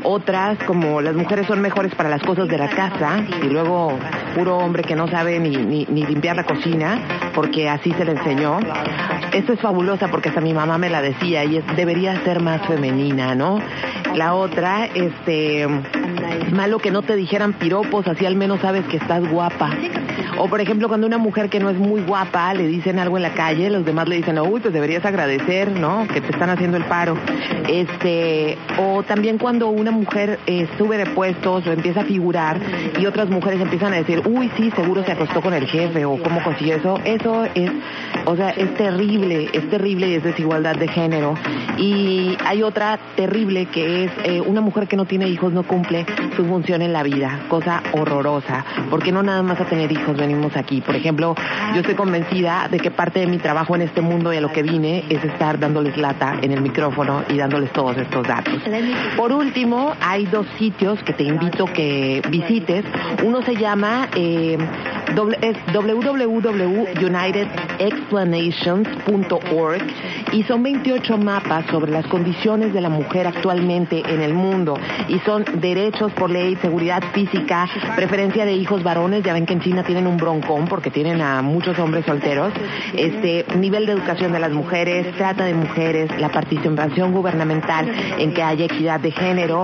Otras, como las mujeres son mejores para las cosas de la casa, y luego puro hombre que no sabe ni limpiar la cocina, porque así se le enseñó. Esto es fabulosa porque hasta mi mamá me la decía y es, debería ser más femenina, ¿no? La otra, este, malo que no te dijeran piropos, así al menos sabes que estás guapa. O por ejemplo, cuando una mujer que no es muy guapa le dicen algo en la calle, los demás le dicen, uy, pues deberías agradecer, ¿no? Que te están haciendo el paro. Este, o también cuando una mujer eh, sube de puestos o empieza a figurar y otras mujeres empiezan a decir, uy, sí, seguro se acostó con el jefe o cómo consiguió eso. Eso es, o sea, es terrible, es terrible y es desigualdad de género. Y hay otra terrible que es eh, una mujer que no tiene hijos no cumple su función en la vida, cosa horrorosa, porque no nada más a tener hijos venimos aquí. Por ejemplo, yo estoy convencida de que parte de mi trabajo en este mundo y a lo que vine es estar dándoles lata en el micrófono y dándoles todos estos datos. Por último, hay dos sitios que te invito que visites. Uno se llama eh, www.unitedexplanations.org y son 28 mapas sobre las condiciones de la mujer actualmente en el mundo. Y son derechos por ley, seguridad física, preferencia de hijos varones, ya ven que en China tienen un broncón porque tienen a muchos hombres solteros, este nivel de educación de las mujeres, trata de mujeres, la participación gubernamental en que haya equidad de género,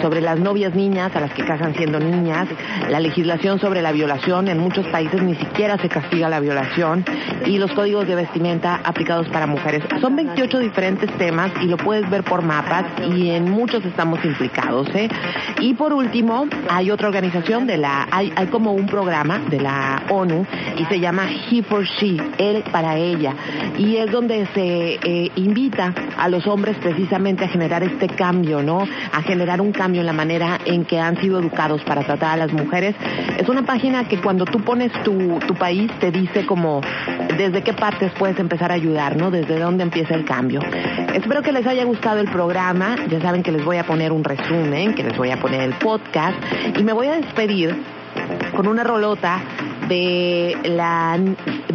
sobre las novias niñas a las que casan siendo niñas, la legislación sobre la violación, en muchos países ni siquiera se castiga la violación y los códigos de vestimenta aplicados para mujeres. Son 28 diferentes temas y lo puedes ver por mapas y en muchos estamos implicados. ¿eh? Y por último, hay otra organización de la, hay, hay como un programa de la ONU y se llama He for She, él para ella. Y es donde se eh, invita a los hombres precisamente a generar este cambio, ¿no? A generar un cambio en la manera en que han sido educados para tratar a las mujeres. Es una página que cuando tú pones tu, tu país te dice como desde qué partes puedes empezar a ayudar, ¿no? Desde dónde empieza el cambio. Espero que les haya gustado el programa. Ya saben que les voy a poner un resumen, que les voy a poner el podcast y me voy a despedir con una rolota de la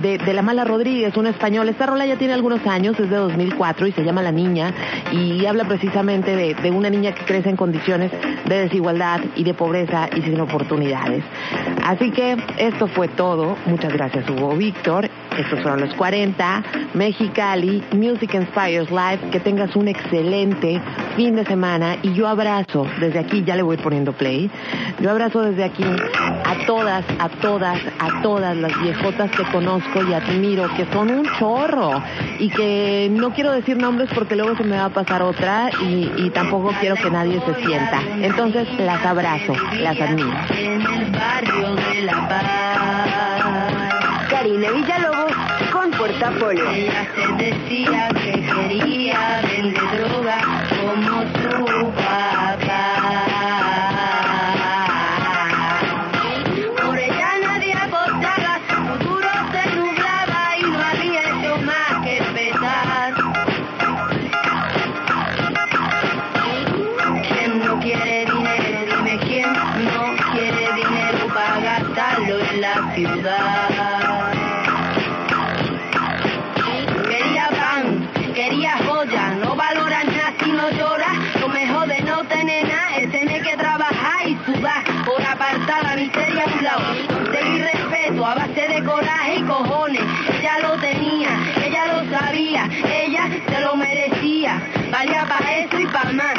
de, de la Mala Rodríguez, una española. Esta rola ya tiene algunos años, es de 2004 y se llama La Niña y habla precisamente de, de una niña que crece en condiciones de desigualdad y de pobreza y sin oportunidades. Así que esto fue todo. Muchas gracias Hugo Víctor. Estos fueron los 40, Mexicali, Music Inspires Live. Que tengas un excelente fin de semana y yo abrazo desde aquí, ya le voy poniendo play. Yo abrazo desde aquí a todas, a todas, a todas las viejotas que conozco y admiro, que son un chorro y que no quiero decir nombres porque luego se me va a pasar otra y, y tampoco quiero que nadie se sienta. Entonces las abrazo, las admiro. Karina Villalobos con Portafolio. Se decía que quería vender droga como su papá. Por ella nadie apostaba, su futuro se nublaba y no había hecho más que empezar. ¿Quién no quiere dinero? Dime quién no quiere dinero para gastarlo en la ciudad. Por apartar la miseria a un lado. Conseguir respeto a base de coraje y cojones. Ella lo tenía, ella lo sabía, ella se lo merecía. Valía para eso y para más.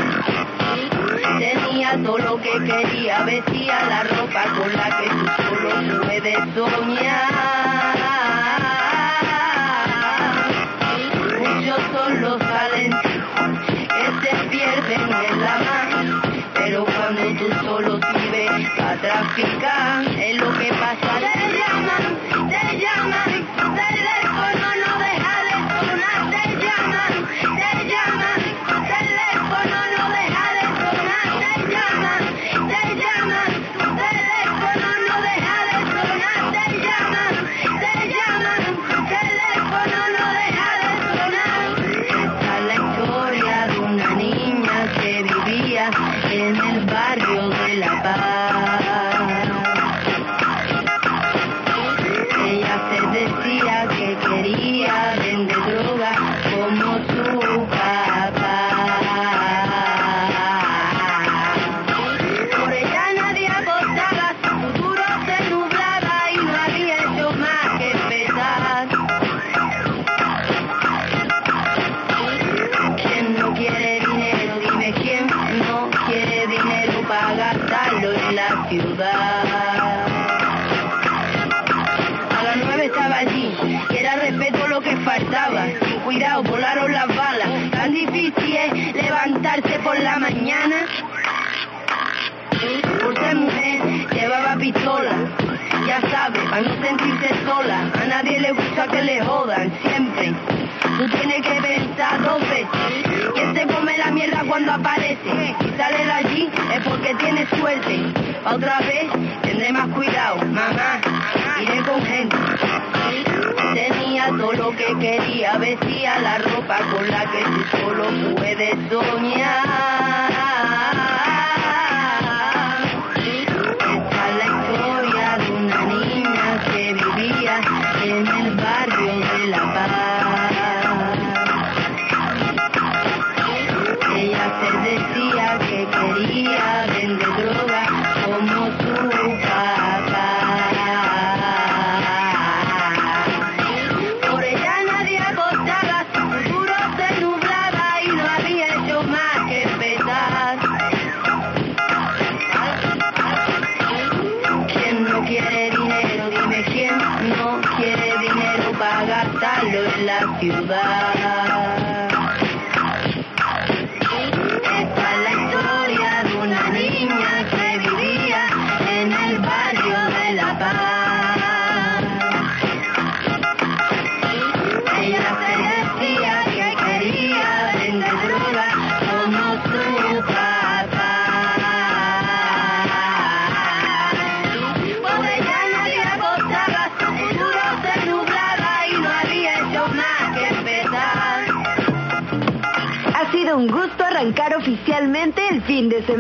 Tenía todo lo que quería, vestía la ropa con la que tú solo puedes soñar. Para que le jodan, siempre. Tú tienes que pensar dos veces. Que se come la mierda cuando aparece. Si sale de allí es porque tiene suerte. Otra vez tendré más cuidado, mamá. Iré con gente. Tenía todo lo que quería, vestía la ropa con la que tú solo puedes soñar.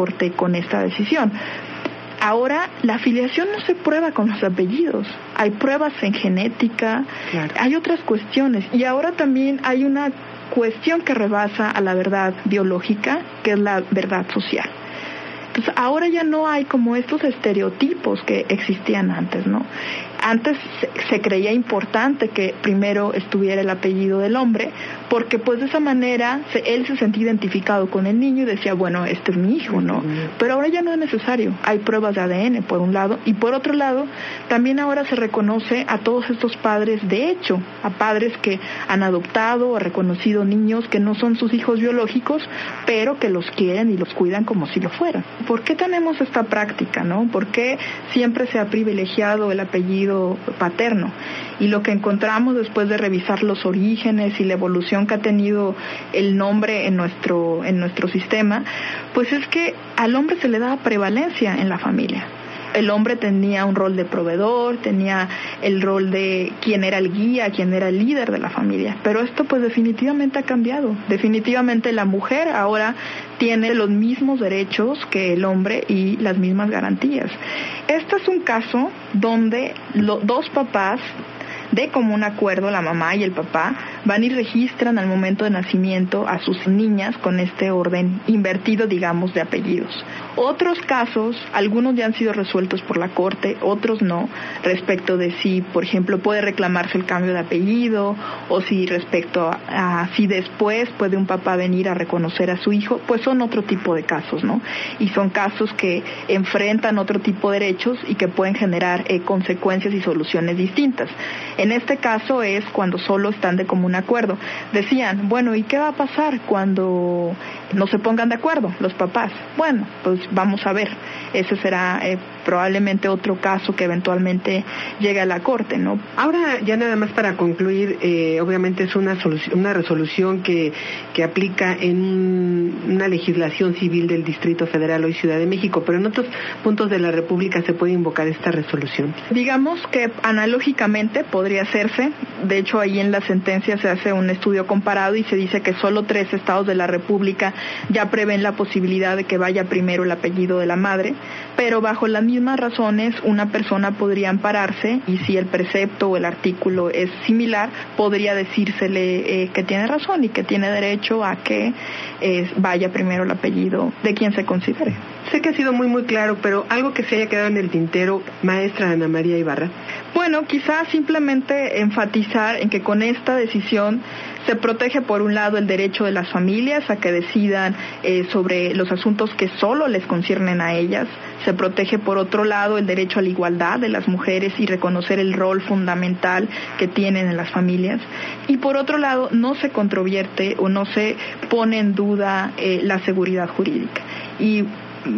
Corte con esta decisión. Ahora, la afiliación no se prueba con los apellidos. Hay pruebas en genética, hay otras cuestiones. Y ahora también hay una cuestión que rebasa a la verdad biológica, que es la verdad social. Entonces, ahora ya no hay como estos estereotipos que existían antes, ¿no? Antes se, se creía importante que primero estuviera el apellido del hombre, porque pues de esa manera se- él se sentía identificado con el niño y decía, bueno, este es mi hijo, ¿no? Pero ahora ya no es necesario. Hay pruebas de ADN, por un lado, y por otro lado, también ahora se reconoce a todos estos padres de hecho, a padres que han adoptado o reconocido niños que no son sus hijos biológicos, pero que los quieren y los cuidan como si lo fueran. ¿Por qué tenemos esta práctica, no? ¿Por qué siempre se ha privilegiado el apellido paterno? Y lo que encontramos después de revisar los orígenes y la evolución que ha tenido el nombre en nuestro en nuestro sistema, pues es que al hombre se le daba prevalencia en la familia el hombre tenía un rol de proveedor, tenía el rol de quién era el guía, quién era el líder de la familia. Pero esto pues definitivamente ha cambiado. Definitivamente la mujer ahora tiene los mismos derechos que el hombre y las mismas garantías. Este es un caso donde los dos papás de común acuerdo la mamá y el papá van y registran al momento de nacimiento a sus niñas con este orden invertido, digamos, de apellidos. Otros casos, algunos ya han sido resueltos por la Corte, otros no, respecto de si, por ejemplo, puede reclamarse el cambio de apellido o si respecto a, si después puede un papá venir a reconocer a su hijo, pues son otro tipo de casos, ¿no? Y son casos que enfrentan otro tipo de derechos y que pueden generar eh, consecuencias y soluciones distintas. En este caso es cuando solo están de común acuerdo. Decían, bueno, ¿y qué va a pasar cuando no se pongan de acuerdo los papás? Bueno, pues vamos a ver. Ese será eh, probablemente otro caso que eventualmente llegue a la corte, ¿no? Ahora, ya nada más para concluir, eh, obviamente es una, solución, una resolución que, que aplica en un- una legislación civil del Distrito Federal hoy Ciudad de México, pero en otros puntos de la República se puede invocar esta resolución. Digamos que analógicamente podría hacerse. De hecho, ahí en la sentencia se hace un estudio comparado y se dice que solo tres estados de la República ya prevén la posibilidad de que vaya primero el apellido de la madre, pero bajo las mismas razones una persona podría ampararse y si el precepto o el artículo es similar, podría decírsele eh, que tiene razón y que tiene derecho a que eh, vaya primero el apellido de quien se considere. Sé que ha sido muy muy claro, pero algo que se haya quedado en el tintero, maestra Ana María Ibarra. Bueno, quizás simplemente enfatizar en que con esta decisión se protege por un lado el derecho de las familias a que decidan eh, sobre los asuntos que solo les conciernen a ellas, se protege por otro lado el derecho a la igualdad de las mujeres y reconocer el rol fundamental que tienen en las familias. Y por otro lado no se controvierte o no se pone en duda eh, la seguridad jurídica. Y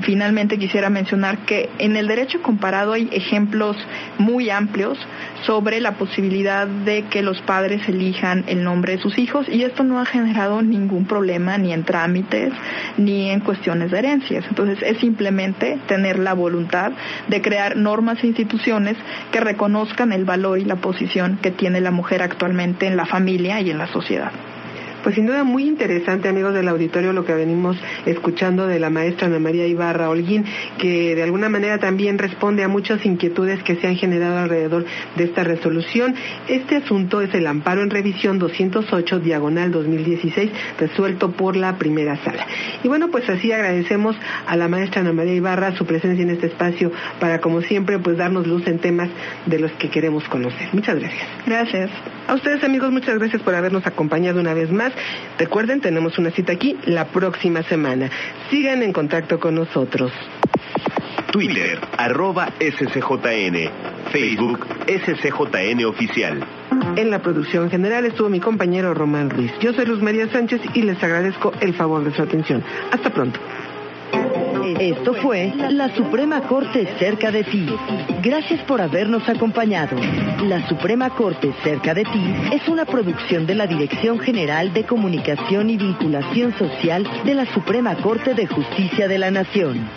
finalmente quisiera mencionar que en el derecho comparado hay ejemplos muy amplios sobre la posibilidad de que los padres elijan el nombre de sus hijos y esto no ha generado ningún problema ni en trámites ni en cuestiones de herencias. Entonces es simplemente tener la voluntad de crear normas e instituciones que reconozcan el valor y la posición que tiene la mujer actualmente en la familia y en la sociedad. Pues sin duda muy interesante, amigos del auditorio, lo que venimos escuchando de la maestra Ana María Ibarra Holguín, que de alguna manera también responde a muchas inquietudes que se han generado alrededor de esta resolución. Este asunto es el amparo en revisión 208 diagonal 2016, resuelto por la primera sala. Y bueno, pues así agradecemos a la maestra Ana María Ibarra su presencia en este espacio para, como siempre, pues darnos luz en temas de los que queremos conocer. Muchas gracias. Gracias. A ustedes amigos, muchas gracias por habernos acompañado una vez más. Recuerden, tenemos una cita aquí la próxima semana. Sigan en contacto con nosotros. Twitter, arroba SCJN. Facebook, SCJN Oficial. En la producción general estuvo mi compañero Román Ruiz. Yo soy Luz María Sánchez y les agradezco el favor de su atención. Hasta pronto. Esto fue La Suprema Corte cerca de ti. Gracias por habernos acompañado. La Suprema Corte cerca de ti es una producción de la Dirección General de Comunicación y Vinculación Social de la Suprema Corte de Justicia de la Nación.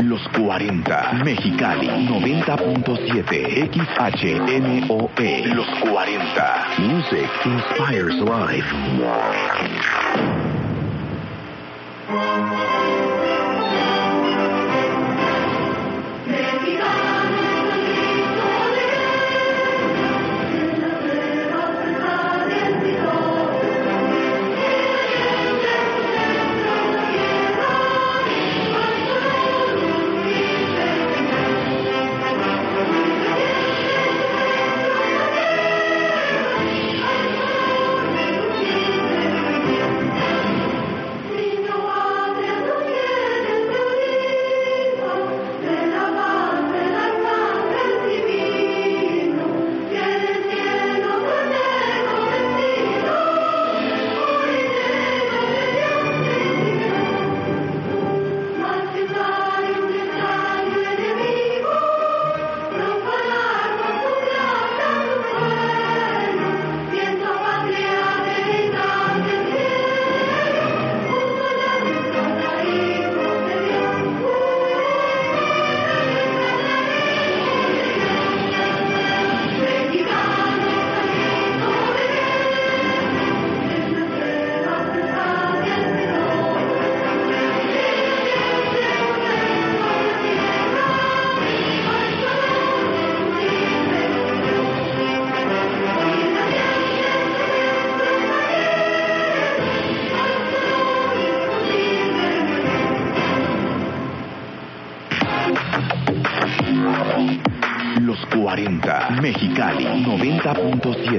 Los 40, Mexicali, 90.7, XHMOE. Los 40, Music Inspires Life.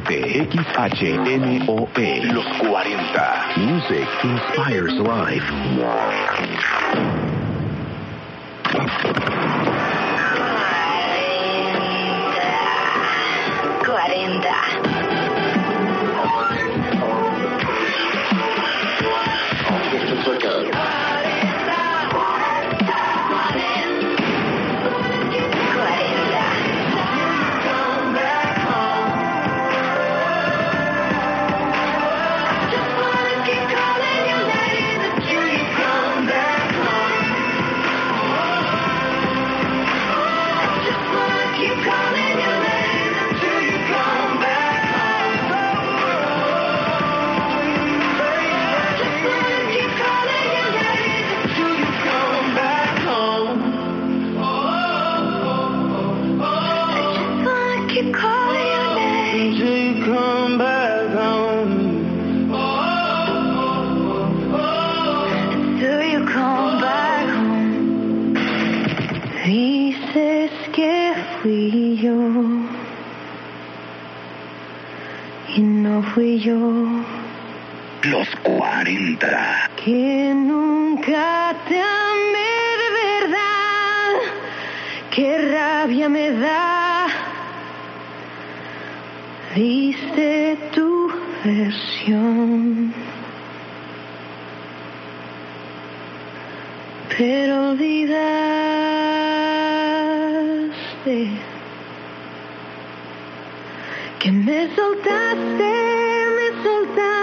797 Los 40. Music inspires life. 40. Que nunca te amé de verdad, qué rabia me da. Diste tu versión. Pero olvidaste que me soltaste, me soltaste.